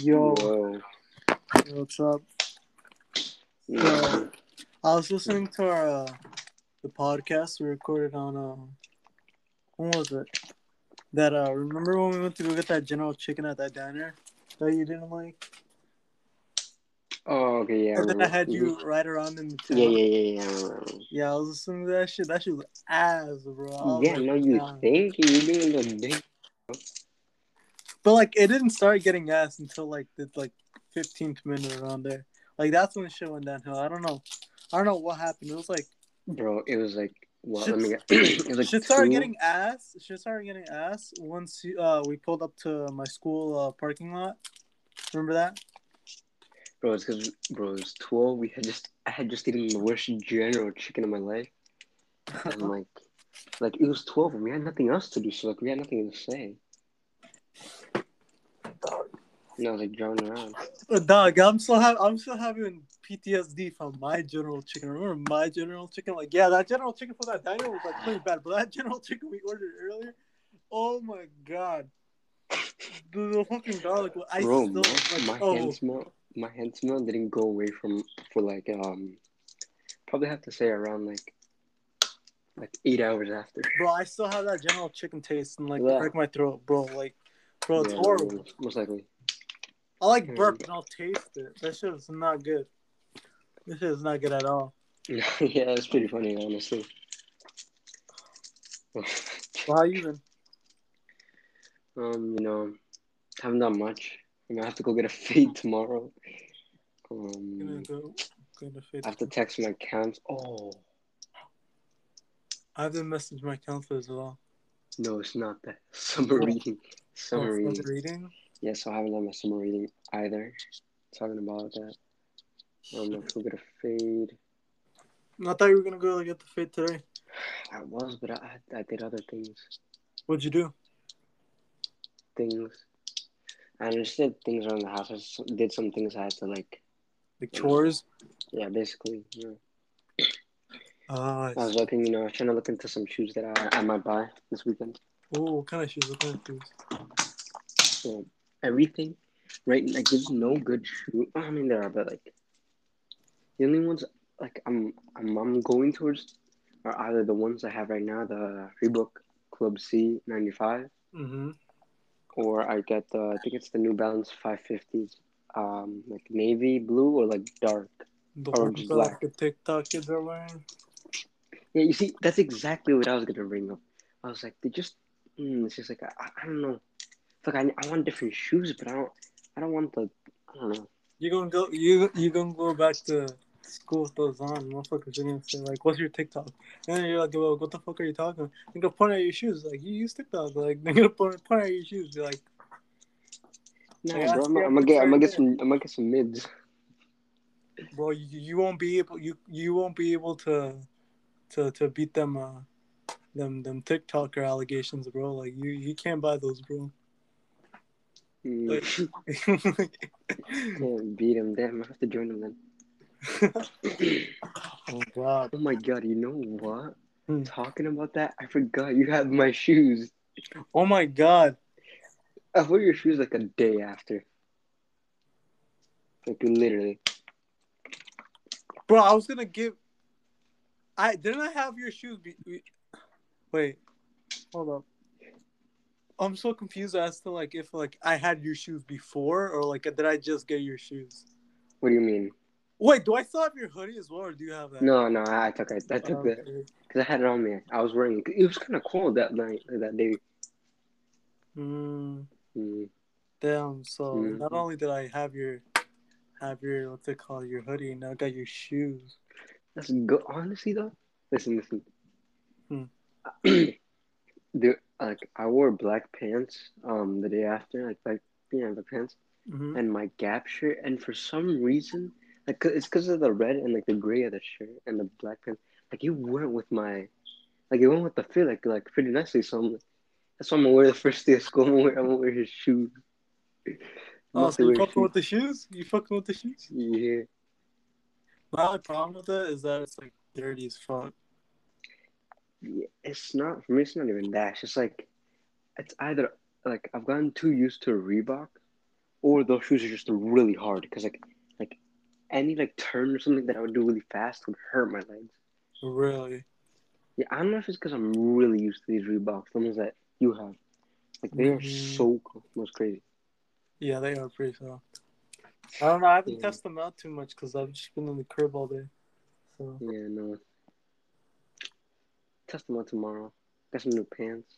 Yo, Whoa. yo, what's up? Yeah. So, I was listening to our uh, the podcast we recorded on um, when was it? That uh, remember when we went to go get that General Chicken at that diner that you didn't like? Oh, okay, yeah. I and then I had you right around in the town. Yeah, yeah, yeah, yeah. I. Yeah, I was listening to that shit. That shit was ass, bro. Yeah, like, no, you think you're doing the big. But like, it didn't start getting ass until like the like 15th minute around there. Like that's when shit went downhill. I don't know. I don't know what happened. It was like Bro, it was like? Shit- Let me get. it was like shit started two- getting ass. Shit started getting ass once uh we pulled up to my school uh, parking lot. Remember that? Bro, it's because, bro, it was 12. We had just, I had just eaten the worst general chicken in my life. And like, like it was 12 and we had nothing else to do. So, like, we had nothing to say. Was like drowning around. Dog, I'm still have I'm still having PTSD from my General Chicken. Remember my General Chicken? Like, yeah, that General Chicken for that diner was like pretty bad, but that General Chicken we ordered earlier, oh my god, the, the fucking garlic. I Bro, still my, like, my oh, hand smell, my hand smell didn't go away from, for like, um, probably have to say around like, like eight hours after. bro, I still have that General Chicken taste and like Yeah. break my throat, bro. Like, bro, it's Yeah, horrible. Most likely. I like Mm. burp and I'll taste it. That shit is not good. This shit is not good at all. yeah, it's pretty funny, honestly. Well, how you been? um, you know, haven't done much. I'm gonna have to go get a fade tomorrow. Gonna Um, go. Gonna fit. I have to text my cams. Oh I haven't messaged my counselor as well. no, it's not that summer reading. Summer Oh, reading. summer reading. Yeah, so I haven't done my summer reading either. Talking about that. I have to go get a fade. I thought you were gonna go like, get the fit today. I was, but I I did other things. What'd you do? Things. I just did things around the house. I did some things I had to like. Like chores? Yeah, basically. Yeah. Ah, I was looking, you know, I was trying to look into some shoes that I, I might buy this weekend. oh, what kind of shoes? What kind of shoes? So everything, right? Like there's no good shoe. I mean, there are, but like the only ones like I'm I'm I'm going towards are either the ones I have right now, the Reebok Club C ninety five, Mm-hmm. or I get the I think it's the New Balance five fifties, um, like navy blue or like dark. The Or just black. like the TikTok kids are wearing. Yeah, you see, that's exactly what I was gonna bring up. I was like, they just, mm, it's just like I, I don't know. Like I, I want different shoes, but I don't I don't want the I don't know. You gonna go? You you gonna go back to school with those on? Motherfuckers are gonna say like, "What's your TikTok?" And then you're like, "Well, what the fuck are you talking?" They're gonna point at your shoes. Like you use TikTok. Like they're gonna point, point at your shoes. Be like, Nah, bro, I'm, I'm gonna get I'm gonna get some I'm gonna get some mids. bro, you, you won't be able you you won't be able to to to beat them uh them them TikToker allegations, bro. Like you you can't buy those, bro. Mm, Like- can't beat him. Damn, I have to join him then. oh god. Oh my god, you know what? Hmm. Talking about that, I forgot you have my shoes. Oh my god. I wore your shoes like a day after. Like literally. Bro, I was gonna give. I didn't I have your shoes. Be... Wait, hold up. I'm so confused as to like if like I had your shoes before or like did I just get your shoes? What do you mean? Wait, do I still have your hoodie as well, or do you have that? No, no, I, took it. I took Oh, that because I had it on me. I was wearing it. It was kind of cold that night, that day. Mm, Mm. damn. So Mm. not only did I have your have your what's it called your hoodie, now I got your shoes. That's good. Honestly, though, listen, listen. Hmm. the like I wore black pants um the day after, like black yeah the pants hmm and my Gap shirt, and for some reason, like it's because of the red and like the gray of the shirt and the black pants, like it went with my, like it went with the fit like like pretty nicely. So I'm, that's why I'm gonna wear the first day of school. I'm gonna wear, I'm gonna wear his shoes. Oh, so you fucking shoes. with the shoes? You fucking with the shoes? Yeah. My only problem with it is that it's like dirty as fuck. Yeah, it's not for me. It's not even that. It's just like it's either like I've gotten too used to Reebok, or those shoes are just really hard because like like any like turn or something that I would do really fast would hurt my legs. Really? Yeah, I don't know if it's because I'm really used to these Reeboks, the ones that you have. Like they are Mhm. so cool. Most crazy. Yeah, they are pretty soft. I don't know. I haven't Yeah. tested them out too much because I've just been in the crib all day. So Yeah, no. Test them out tomorrow. Got some new pants.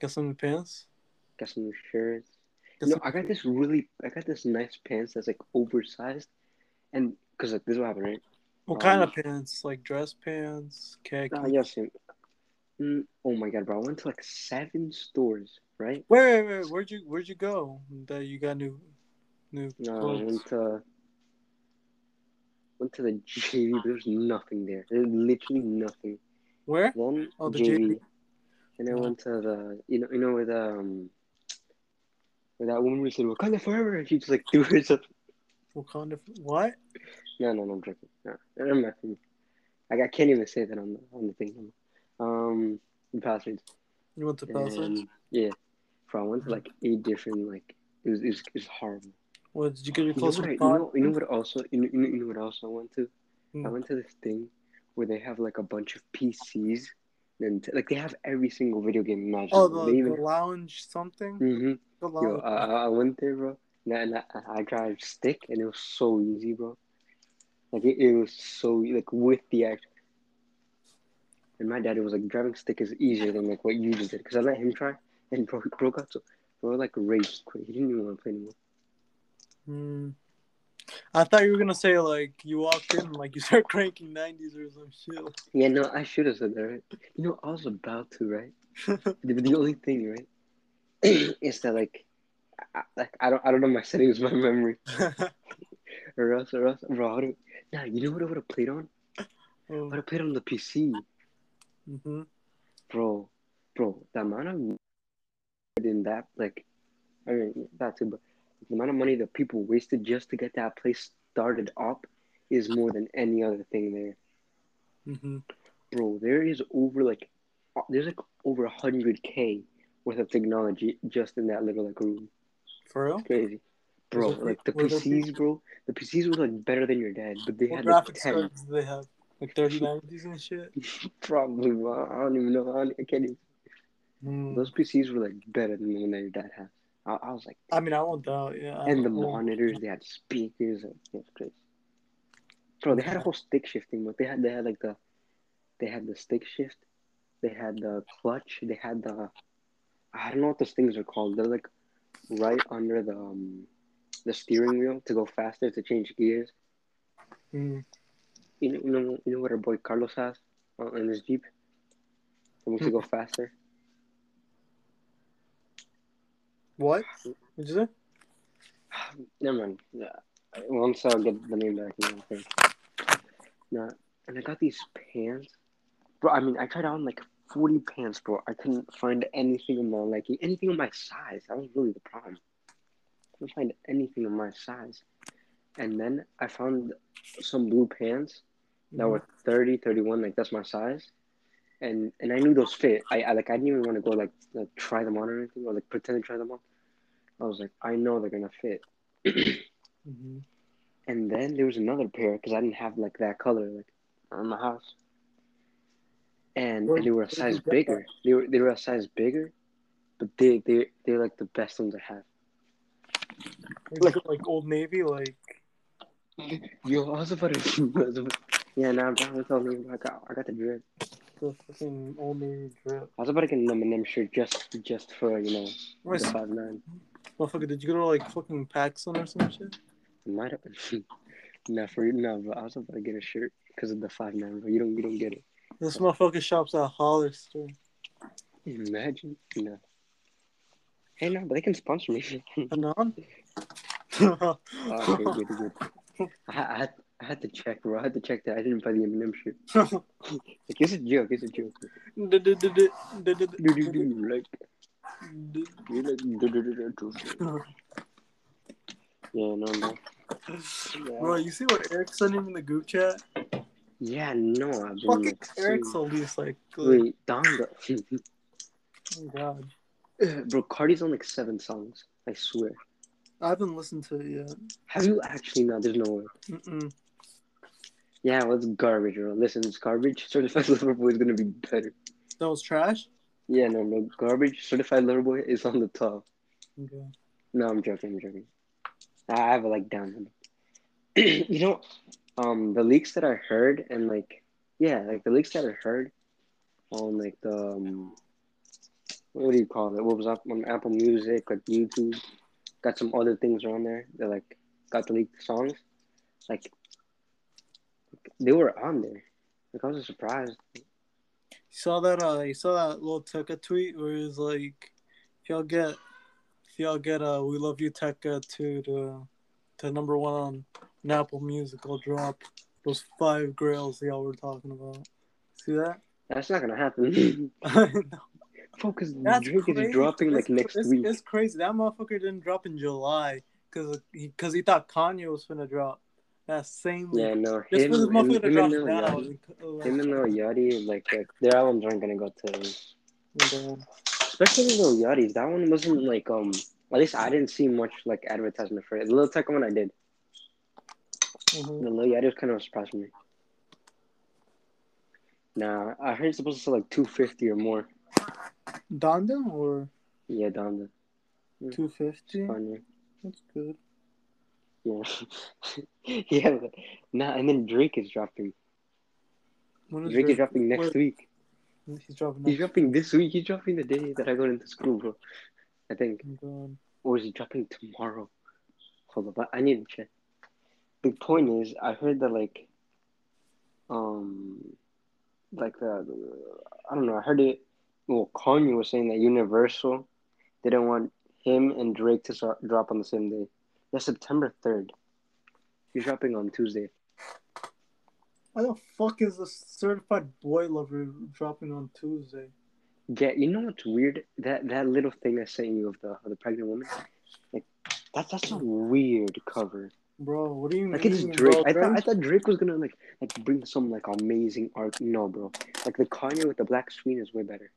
Got some new pants. Got some new shirts. No, some- I got this really, I got this nice pants that's like oversized, and because like this is what happened, right? What kind um, of pants? Like dress pants, khaki. Yes. Mm, oh my god, bro! I went to like seven stores, right? Wait, wait, wait. Where'd you Where'd you go? That you got new, new No, I went to went to the JV, but there's nothing there. There's literally nothing. Where? Then Oh, the JV, JV. and I went to the you know you know the um where that woman who said Wakanda forever, and she just like threw herself. Wakanda. What? No, no, no, I'm joking. No, I'm not. Like I can't even say that on the on the thing. Um, the passwords. You went to Palisades? Yeah, bro, I went to like eight different like it was it was, it was horrible. What did you get your You know, you know, you know what also you know, you know, you know what else I went to? Hmm. I went to this thing where they have like a bunch of PCs and like they have every single video game imaginable. Oh, the, they even the lounge something. hmm The lounge. I, I I went there, bro. And I, and I, I drive stick, and it was so easy, bro. Like it, it was so like with the act. And my daddy was like, driving stick is easier than like what you just did, because I let him try, and bro, bro got so bro like rage quit. He didn't even want to play anymore. Hmm. I thought you were gonna say like you walked in like you start cranking nineties or some shit. Yeah, no, I should have said that, right? You know, I was about to, right? The, the only thing, right, is that like, I, like I don't, I don't know my settings, my memory, or else, or else, bro. Do, nah, you know what I would have played on? I would have played on the PC. hmm bro, bro, the amount of in that, like, I mean, that too, but the amount of money that people wasted just to get that place started up is more than any other thing there, hmm bro. There is over like, uh, there's like over a hundred k worth of technology just in that little like room. For real? It's crazy, bro. There- Like the PCs, bro. The PCs were like better than your dad, but they What had like graphics ten. they have? Like thirty nineties and shit. Probably, bro. I don't even know. I, don't, I can't even. Hmm. Those PCs were like better than the one that your dad has. I, I was like. I mean, I won't doubt. Yeah. And the monitors, they had speakers. And, it was crazy. Bro, they had a whole stick shifting, but they had they had like the, they had the stick shift, they had the clutch, they had the, I don't know what those things are called. They're like, right under the um, the steering wheel to go faster to change gears. Hmm. You know, you know, you know what our boy Carlos has uh, in his Jeep. It makes it go faster. What? What'd you say? Never mind. Yeah. Once I'll get the name back. No, okay. No, and I got these pants. Bro, I mean, I tried on like 40 pants, bro. I couldn't find anything in my liking, anything in my size. That was really the problem. I couldn't find anything in my size. And then I found some blue pants that mm-hmm. were 30, 31, like that's my size. And and I knew those fit. I, I like I didn't even want to go like, like try them on or anything or like pretend to try them on. I was like, I know they're gonna fit. hmm And then there was another pair because I didn't have like that color like in my house. And, Where- and they were a size get that? bigger. They were they were a size bigger, but they they they're like the best ones I have. Like, like Old Navy, like Yo, I was about to. I was about- yeah, nah, I'm telling you, I got I got the drip. the fucking Old Navy drip. I was about to get an Eminem shirt just just for you know Where's the five nine. Motherfucker? Did you go to like fucking PacSun or some shit? Might have been. nah, for no, but I was about to get a shirt because of the five nine. But you don't you don't get it. This motherfucker shops at Hollister. Imagine no. Hey, no, but they can sponsor me. Oh, okay, good, good. I, I, had, I had to check, bro. I had to check that. I didn't buy the Eminem shirt. Like, it's a joke. It's a joke. Like, you like. Yeah, no, no. Bro, you see what Eric's sending in the group chat? Yeah, no, I've been Fucking like, Eric's least like, like Wait, Donda. oh god. bro, Cardi's on like seven songs. I swear. I haven't listened to it yet. Have you actually not? There's no way. Mm-mm. Yeah, well, it's garbage, bro. Listen, it's garbage. Certified Lover Boy is gonna be better. That was trash. Yeah, no, no, garbage. Certified Lover Boy is on the top. Okay. No, I'm joking. I'm joking. I have it like down. you know, um, the leaks that I heard and like, yeah, like the leaks that I heard on like the um, what do you call it? What was up on Apple Music, like YouTube, got some other things around there that like got the leaked songs, like they were on there. Like I was surprised. You saw that? Uh, you saw that little Tecca tweet where it was like, if y'all get, if y'all get, uh, we love you Tecca to to to number one on Apple Music, I'll drop those five grails y'all were talking about. See that? That's not gonna happen. Focus. That's Drake crazy. is dropping like It's- next it's, week. It's crazy. That motherfucker didn't drop in July because he, cause he thought Kanye was gonna drop that same. Yeah, no. Just Him, this him, him and Lil. Yachty, like, him and Lil Yachty, like, like their albums aren't gonna go to. uh, Especially Lil Yachty's. That one wasn't like um. At least I didn't see much like advertisement for it. The Lil Tech one I did. mhm. The Lil Yachty was kind of a surprise for me. Nah, I heard it's supposed to sell like two fifty or more. Donda or Yeah, down two fifty. That's good. Yeah, yeah. Nah, and then Drake is dropping. When is Drake is dropping next week. He's dropping. He's dropping this week. He's dropping the day that I go into school, bro. I think. Or is he dropping tomorrow? Hold up, I I need to check. The point is, I heard that like, um, like the, I don't know. I heard it. Well, Kanye was saying that Universal didn't want him and Drake to start, drop on the same day. That's September third. He's dropping on Tuesday. Why the fuck is the certified boy lover dropping on Tuesday? Yeah, you know what's weird? That that little thing I sent you of the of the pregnant woman, like that that's a weird cover. Bro, what do you Like mean? it's Drake. Bro, I thought I Drake- thought Drake was gonna like like bring some like amazing art. No, bro. Like the Kanye with the black screen is way better.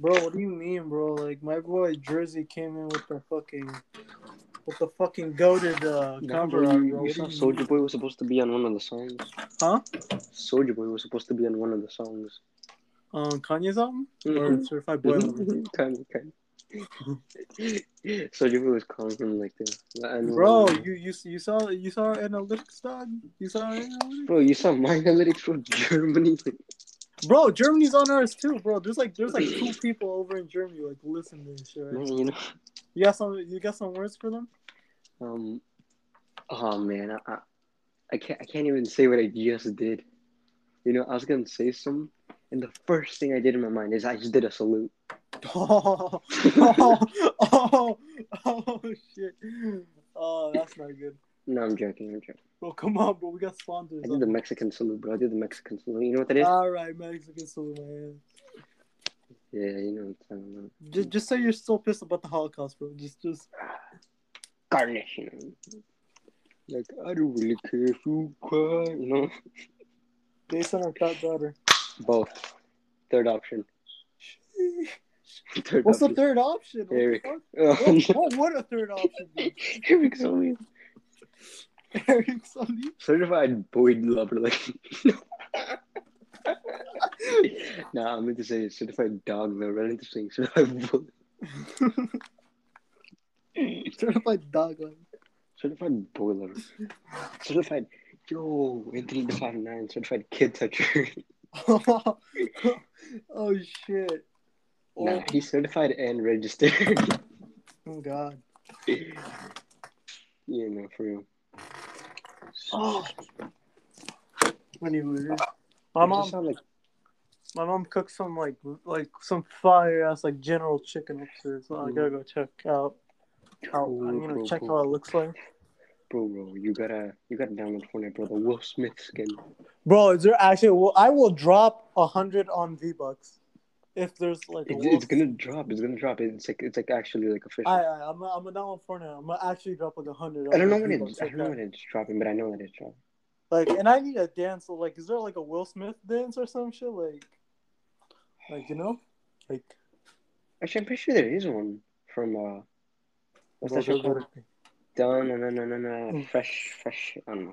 Bro, what do you mean, bro? Like my boy Jersey came in with the fucking with the fucking goaded uh cover art, you, bro. you saw Soldier? Boy was supposed to be on one of the songs. Huh? Soldier Boy was supposed to be on one of the songs. On Kanye's album or Mhm. certified boy? Kanye, Kanye. Soldier Boy was calling him like the. the Bro, you you you saw you saw analytics dog? You saw analytics? Bro, you saw my analytics from Germany. Bro, Germany's on ours too, bro. There's like there's like two people over in Germany like listening to this shit. Right? Man, you know. You got some you got some words for them? Um. Oh man, I, I, can't. I can't even say what I just did. You know, I was gonna say something, and the first thing I did in my mind is I just did a salute. Oh, oh, oh, oh, shit. Oh, that's not good. No, I'm joking. I'm joking. Bro, come on, bro. We got sponsors. I did the Mexican salute, bro. I did the Mexican salute. You know what that is? All right, Mexican salute, man. Yeah, you know what I'm talking about. Just, just say you're still pissed about the Holocaust, bro. Just, just. Garnish, you know. Like I don't really care if you cry, you know. Based on our fat daughter. Both. Third option. Third What's the third option? What the Eric. fuck? What, what would a third option be? Eric Zoe. Eric? Certified Boyd lover, like. nah, I meant to say certified dog lover. I meant to say certified bully. Certified dog line. Certified boy lover. Certified. Yo, Anthony the five nine. Certified kid toucher. oh shit. nah, Oh, he's certified and registered. oh god. yeah, no, for real. Oh. Anyway, my Does that mom, sound like my mom cooked some like like some fire ass like General Chicken upstairs. So I gotta go check out. How, Cool, uh, you know, cool, check cool. how it looks like. bro, bro? You gotta, you gotta download Fortnite, bro. The Will Smith skin. Bro, is there actually? Well, I will drop a hundred on V Bucks if there's like a. It's, it's gonna drop. It's gonna drop. It's like, it's like actually like official. I, I, I'm, I'm down for now. I'm gonna actually drop like a hundred. I don't know when it's. I don't know when it's dropping, but I know that it's dropping. Like, and I need a dance. So, like, is there like a Will Smith dance or some shit? Like, like you know, like. Actually, I'm pretty sure there is one from uh, what's that show called? better be. done. No, no, no, no, no. Fresh, fresh. I don't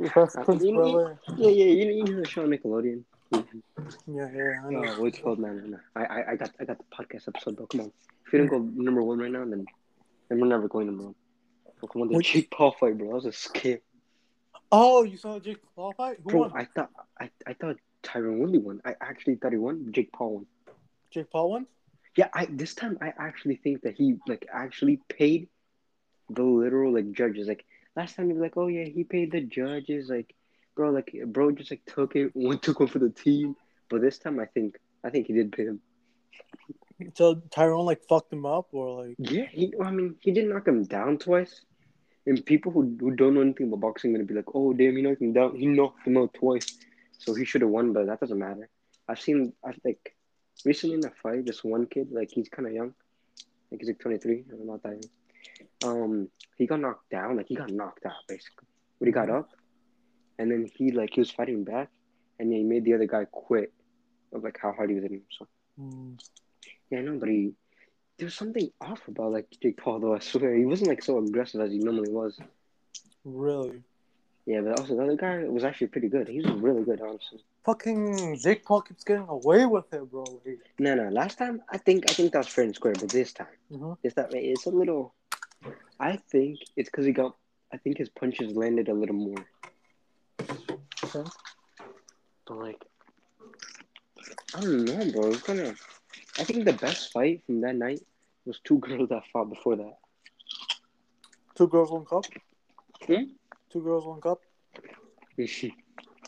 know. Fresh Uh, Prince you, yeah, yeah. You know, you know the show Nickelodeon. Mhm. Yeah, yeah, I know. Oh, what's called, man? No, I, I, I got, I got the podcast episode, bro. Come on. If you don't go number one right now, then, then we're never going number one. Bro, come on, the Which- Jake Paul fight, bro. That was a scam. Oh, you saw Jake Paul fight? Who Bro, won? I thought, I, I thought Tyron Woodley won. I actually thought he won. Jake Paul won. Jake Paul won? Yeah, I this time I actually think that he like actually paid the literal like judges. Like last time he was like, oh yeah, he paid the judges. Like, bro, like bro just like took it, one took one for the team. But this time I think I think he did pay him. So Tyron like fucked him up or like Yeah, he. I mean, he did knock him down twice. And people who, who don't know anything about boxing are gonna be like, oh damn, he knocked him down. He knocked him out twice, so he should have won. But that doesn't matter. I've seen. I think recently in a fight, this one kid, like he's kind of young, like he's like twenty three. I'm not that young. Um, he got knocked down. Like he got knocked out basically, but he got up, and then he like he was fighting back, and then he made the other guy quit of like how hard he was hitting him. So mm, yeah, I know, but he there was something off about like Jake Paul though. I swear he wasn't like so aggressive as he normally was. really? Yeah, but also the other guy was actually pretty good. He was really good, honestly. Fucking Jake Paul keeps getting away with it, bro. Like, No, no. Last time I think I think that was fair and square, but this time mhm. it's that it's a little. I think it's because he got. I think his punches landed a little more. Okay. But like, I don't know, bro. It's kind of. I think the best fight from that night was two girls that fought before that. Two girls, one cup. Hmm? Two girls, one cup.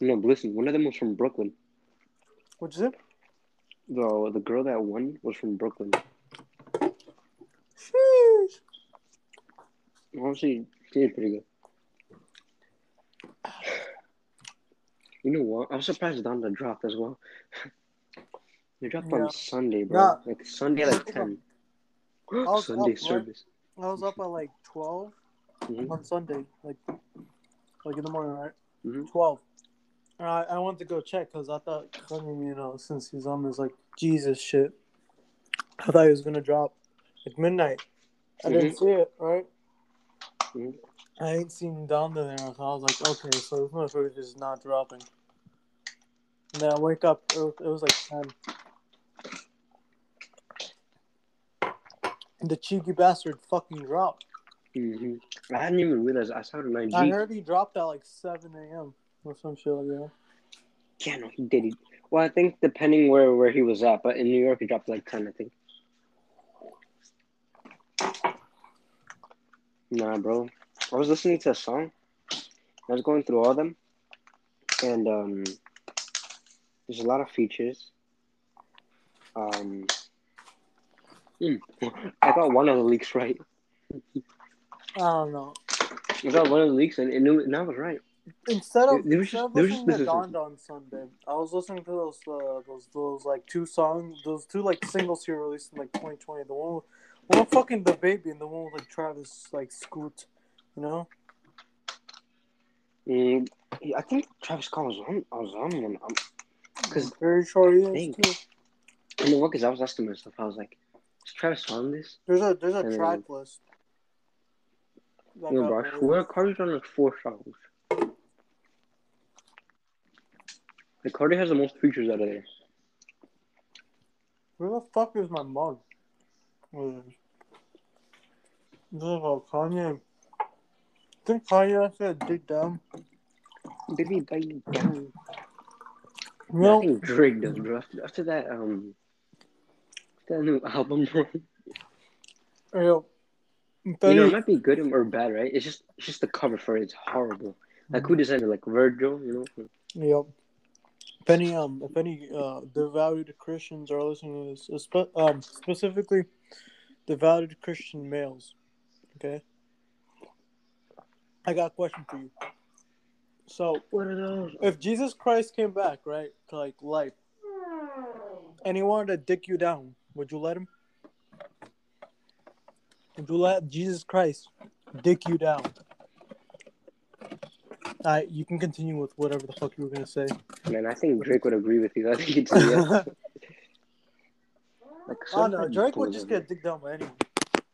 no, listen. One of them was from Brooklyn. What'd you say? The the girl that won was from Brooklyn. Sheesh. Honestly, she is pretty good. You know what? I was surprised Donda dropped as well. They dropped Yeah. on Sunday, bro. Yeah. Like Sunday, like ten. was Sunday up, service. I was up at like twelve Mhm. on Sunday, like like in the morning, right? Mhm. Twelve. And I, I went to go check because I thought you know, since he's on this like Jesus shit, I thought he was gonna drop like midnight. I didn't see it, right? Mhm. I ain't seen down there, so I was like, okay, so this motherfucker is not dropping. And then I wake up, it was, it was like ten. And the cheeky bastard fucking dropped. Mhm. I hadn't even realized. I saw it on IG. I heard he dropped at like seven a.m. or some shit like that. Yeah, no, he did. He, well, I think depending where where he was at, but in New York he dropped like ten, I think. Nah, bro. I was listening to a song. I was going through all of them, and um, there's a lot of features. Um, hmm, I got one of the leaks right. I don't know. I got one of the leaks, and, and it, and I was right. Instead of, There was instead just- of there was listening just- to Donda on Sunday, I was listening to those uh, those those like two songs, those two like singles he released in like 2020. The one, with, one with fucking the baby, and the one with like Travis like Scoot. You know? Mm, I think Travis Scott was on. I was on one. Um, Because I'm very sure he is too. you know what? Because I was asking myself, I was like, "Is Travis on this?" There's a there's a And then- track list. That No, got bro. I released. swear, Cardi's on like four songs. Like Cardi has the most features out of there. Where the fuck is my mug? What is this? This is about Kanye. I think Kanye actually dig down. Baby, bite me down. You I know, think Drake does, bro. After, after that, um, that new album, bro. yo, You know, it might be good or bad, right? It's just, it's just the cover for it. It's horrible. Like who designed it? Like Virgil, you know? Yep. If any um if any uh devout Christians are listening to this, um specifically devout Christian males, okay. I got a question for you. So What are those? if Jesus Christ came back, right, to like life, and he wanted to dick you down, would you let him? Would you let Jesus Christ dick you down? Alright, you can continue with whatever the fuck you were gonna say. Man, I think Drake would agree with you. I think it's yeah. Like, oh no, Drake would just get dicked down by anyone.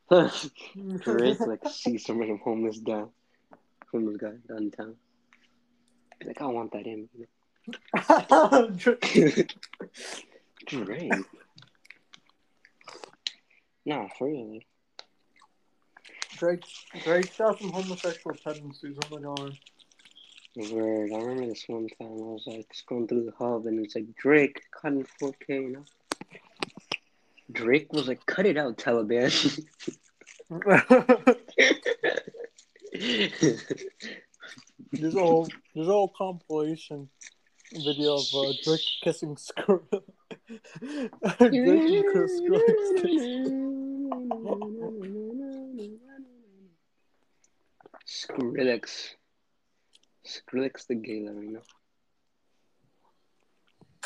Drake like see some random homeless guy, homeless guy downtown. Be like, I want that in. Drake. Nah, for real. Drake, Drake shot some homosexual tendencies. Oh my god. Word. I remember this one time I was like scrolling through the hub and it's like Drake cut in 4K, you know? Drake was like, cut it out, Taliban. there's a whole there's a whole compilation video of uh, Drake kissing Skrillex. Drake and Chris Skrillex. Skrillex the gay lover, you know.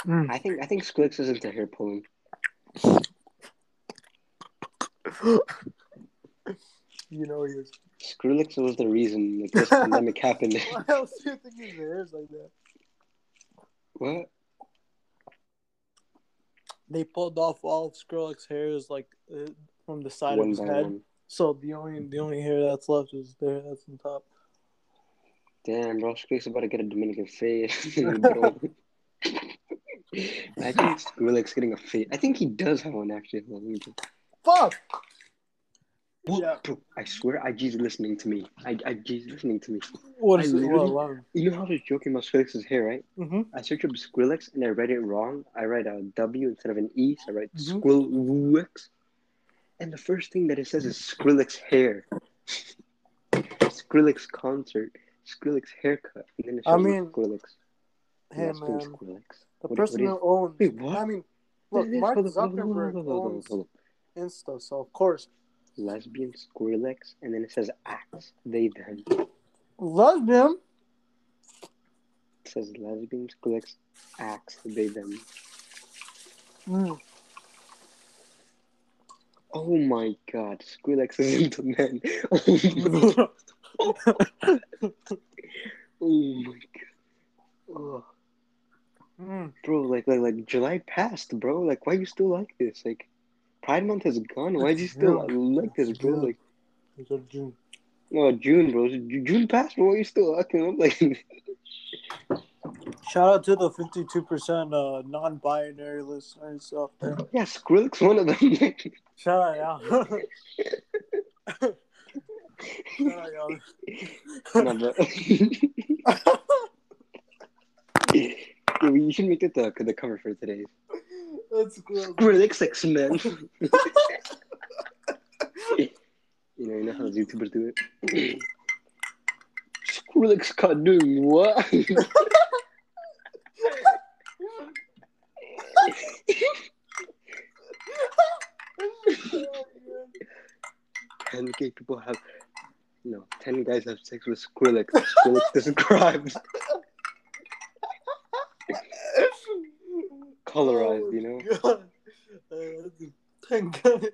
Mm. I think I think Skrillex is into hair pulling. You know he is. Skrillex was the reason like this pandemic happened. Why else do you think his hair is like that? what? They pulled off all of Skrillex's hairs like uh, from the side One of his head. one. So the only the only hair that's left is there. That's on top. Damn, bro, Skrillex about to get a Dominican fade. I think Skrillex getting a fade. I think he does have one actually. Hold on, let me check. Fuck. What? Yeah. Bro, I swear IG's listening to me. I IG's listening to me. What is it? literally- What, what? You know how I was joking about Skrillex's hair, right? Mm-hmm. I searched up Skrillex and I read it wrong. I write a W instead of an E, so I write Mhm. Skrillex. And the first thing that it says is Skrillex hair. Skrillex concert. Skrillex haircut. And then it I shows me mean, Skrillex. Hey That's man, Skrillex. the What- person what who owns. Wait, what? I mean, look, Mark on, hold on, hold on, Zuckerberg hold on, hold owns hold on. Insta, so of course, Lesbian Skrillex, and then it says acts. They them. lesbian. It says lesbian Skrillex acts. They them. Mm. Oh my god, Skrillex is into men. Oh my, oh my god. Oh, mm. bro, like, like, like, July passed, bro. Like, why you still like this? Like, Pride Month has gone. Why do you still like this, bro? Like, It's a June. oh, June, bro. June passed, bro. Why you still looking up? Like, Shout out to the fifty-two percent uh, non-binary listeners out there. yeah, Skrillex, one of them. Shout out, y'all. Shout out, y'all. no, but. yeah, you should make it the, the cover for today. That's cool. Skrillex X Men. you know, you know how YouTubers do it. Skrillex caught doing what? Ten gay people have, no, ten guys have sex with Skrillex. Skrillex describes colorized, you know. God. Uh, ten guys.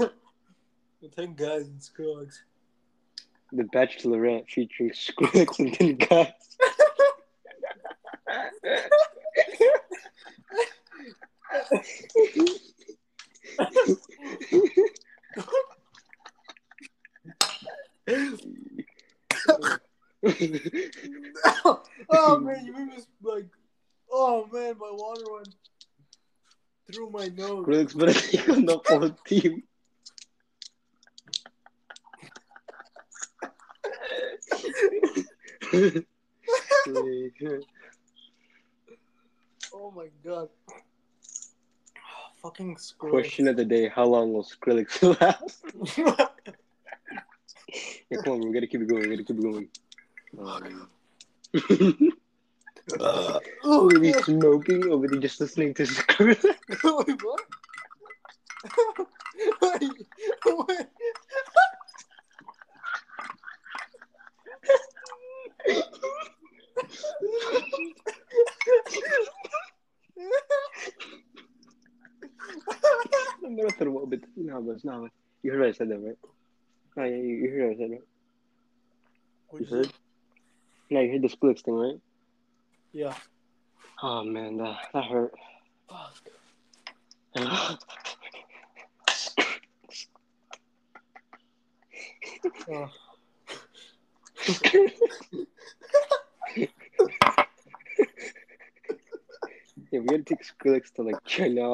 Uh, Ten guys in Skrillex. the Bachelorette featuring Skrillex and ten guys. oh man, you made me like. Oh man, my water went through my nose. Take on the whole team. Oh my god. Fucking Skrillex. Question of the day: How long will Skrillex last? Yeah, come on. We gotta keep it going. We gotta keep it going. Um, oh, over there God. smoking, over there just listening to Skrillex. Wait, what? Wait, wait. I'm gonna throw a bit. No, but it's not. But you heard what I said, though, right? No, yeah, you, you heard what I said, right? What'd You heard? No, you heard the splits thing, right? Yeah. Oh man, that that hurt. Fuck. Oh. Yeah, we gotta take Skrillex to like China.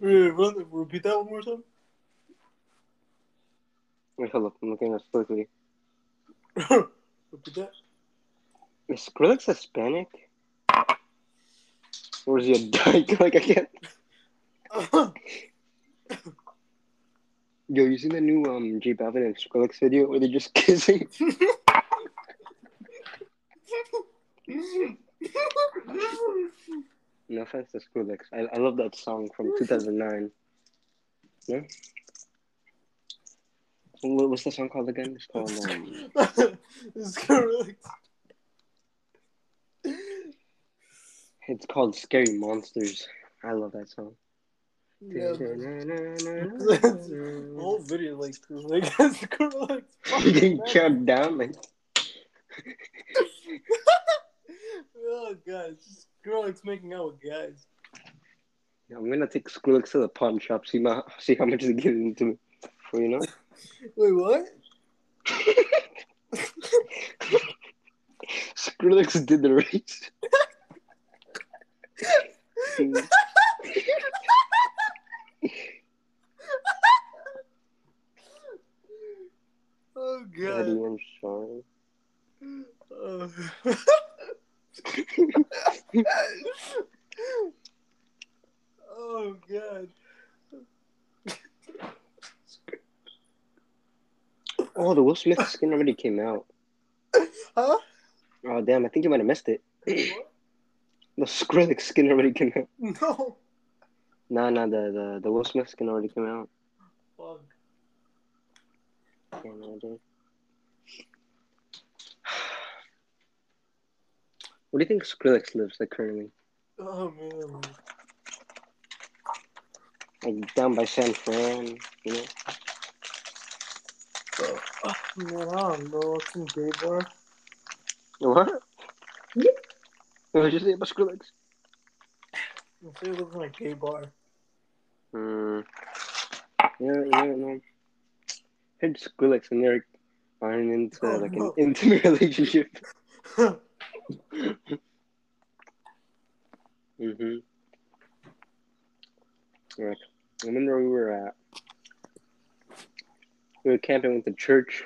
Wait, run, repeat that one more time. Wait, hold up. I'm looking at this repeat that. Is Skrillex Hispanic? Or is he a dyke? Like, I can't. Yo, you seen the new um J Balvin and Skrillex video where they're just kissing? No offense to Skrillex. I, I love that song from 2009. Yeah? What, what's the song called again? It's called, um, correct. it's called Scary Monsters. I love that song. The whole video like like correct. Getting chopped down like oh god, Skrillex making out with guys. Yeah, I'm gonna take Skrillex to the pawn shop, see my see how much they get to me. For you know? Wait, what? Skrillex did the race. Oh Eddie god. and Sean. Oh. oh god. Oh, the Will Smith skin already came out. Huh? Oh damn, I think you might have missed it. The Skrillex skin already came out. No. Nah, nah, the the, the Will Smith skin already came out. Fuck. Yeah, no, dude. What do you think Skrillex lives like currently? Oh man. Like down by San Fran, you know? Oh, man, I don't know. Some gay bar. What? What did you say about Skrillex? I'm saying looking like gay bar. Hmm. Yeah, yeah, no. Heard Skrillex and Eric are into Oh, like no. an intimate relationship. Mm-hmm. Like, I remember we were at we were camping with the church.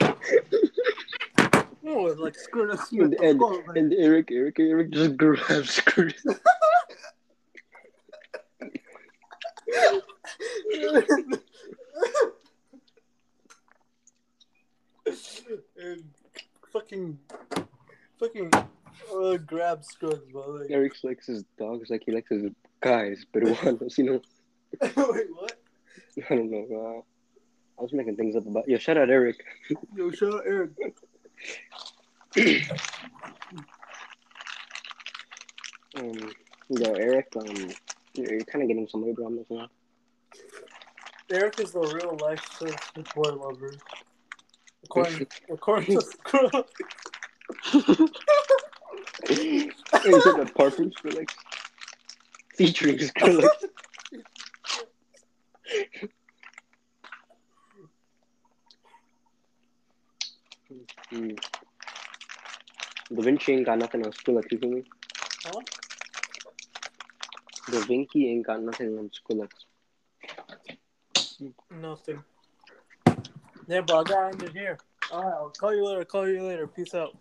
oh, like Skrillex And, and, Oh, and Eric, Eric, Eric just grabbed Skrillex. and fucking, fucking, uh, grab Skrillex, bro. Like, Eric likes his dogs like he likes his guys, peruanos, you know? Wait, what? I don't know. Uh, I was making things up about. Yeah, shout out Eric. Yo, shout out Eric. Um, yo, Eric. Um, you're, you're kind of getting some labor on this now. Eric is the real life boy lover. According, according to Skrillex. you said the parfums for like featuring Skrillex. Hmm. Da Vinci ain't got nothing on Skrillex, you feel me? Huh? Da Vinci ain't got nothing on school Skrillex. Nothing. Yeah, bro, I got ended here. Alright, I'll call you later. Call you later. Peace out.